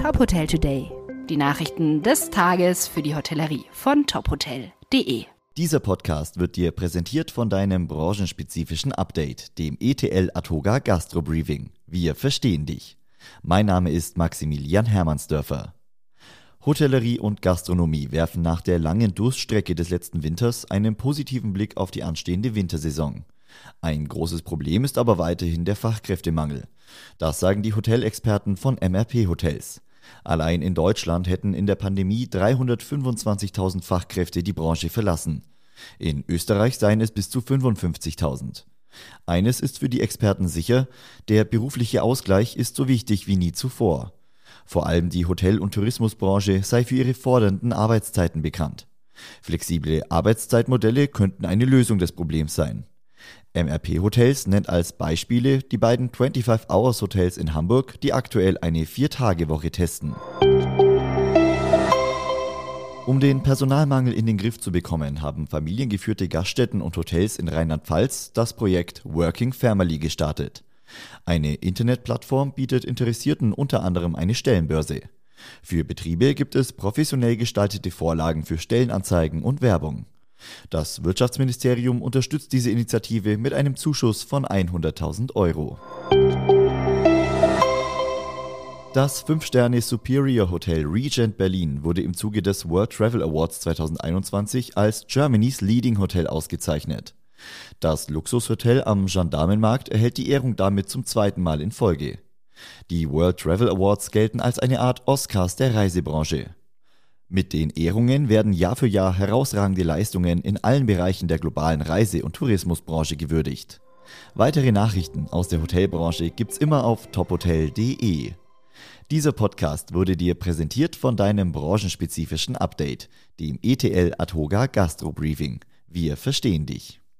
Top Hotel Today. Die Nachrichten des Tages für die Hotellerie von tophotel.de. Dieser Podcast wird dir präsentiert von deinem branchenspezifischen Update, dem ETL Atoga Gastro Briefing. Wir verstehen dich. Mein Name ist Maximilian Hermannsdörfer. Hotellerie und Gastronomie werfen nach der langen Durststrecke des letzten Winters einen positiven Blick auf die anstehende Wintersaison. Ein großes Problem ist aber weiterhin der Fachkräftemangel. Das sagen die Hotelexperten von MRP Hotels. Allein in Deutschland hätten in der Pandemie 325.000 Fachkräfte die Branche verlassen. In Österreich seien es bis zu 55.000. Eines ist für die Experten sicher, der berufliche Ausgleich ist so wichtig wie nie zuvor. Vor allem die Hotel- und Tourismusbranche sei für ihre fordernden Arbeitszeiten bekannt. Flexible Arbeitszeitmodelle könnten eine Lösung des Problems sein. MRP Hotels nennt als Beispiele die beiden 25 Hours Hotels in Hamburg, die aktuell eine Vier-Tage-Woche testen. Um den Personalmangel in den Griff zu bekommen, haben familiengeführte Gaststätten und Hotels in Rheinland-Pfalz das Projekt Working Family gestartet. Eine Internetplattform bietet Interessierten unter anderem eine Stellenbörse. Für Betriebe gibt es professionell gestaltete Vorlagen für Stellenanzeigen und Werbung. Das Wirtschaftsministerium unterstützt diese Initiative mit einem Zuschuss von 100.000 Euro. Das 5-Sterne Superior Hotel Regent Berlin wurde im Zuge des World Travel Awards 2021 als Germany's Leading Hotel ausgezeichnet. Das Luxushotel am Gendarmenmarkt erhält die Ehrung damit zum zweiten Mal in Folge. Die World Travel Awards gelten als eine Art Oscars der Reisebranche. Mit den Ehrungen werden Jahr für Jahr herausragende Leistungen in allen Bereichen der globalen Reise- und Tourismusbranche gewürdigt. Weitere Nachrichten aus der Hotelbranche gibt's immer auf tophotel.de. Dieser Podcast wurde dir präsentiert von deinem branchenspezifischen Update, dem ETL Atoga Gastro Briefing. Wir verstehen dich.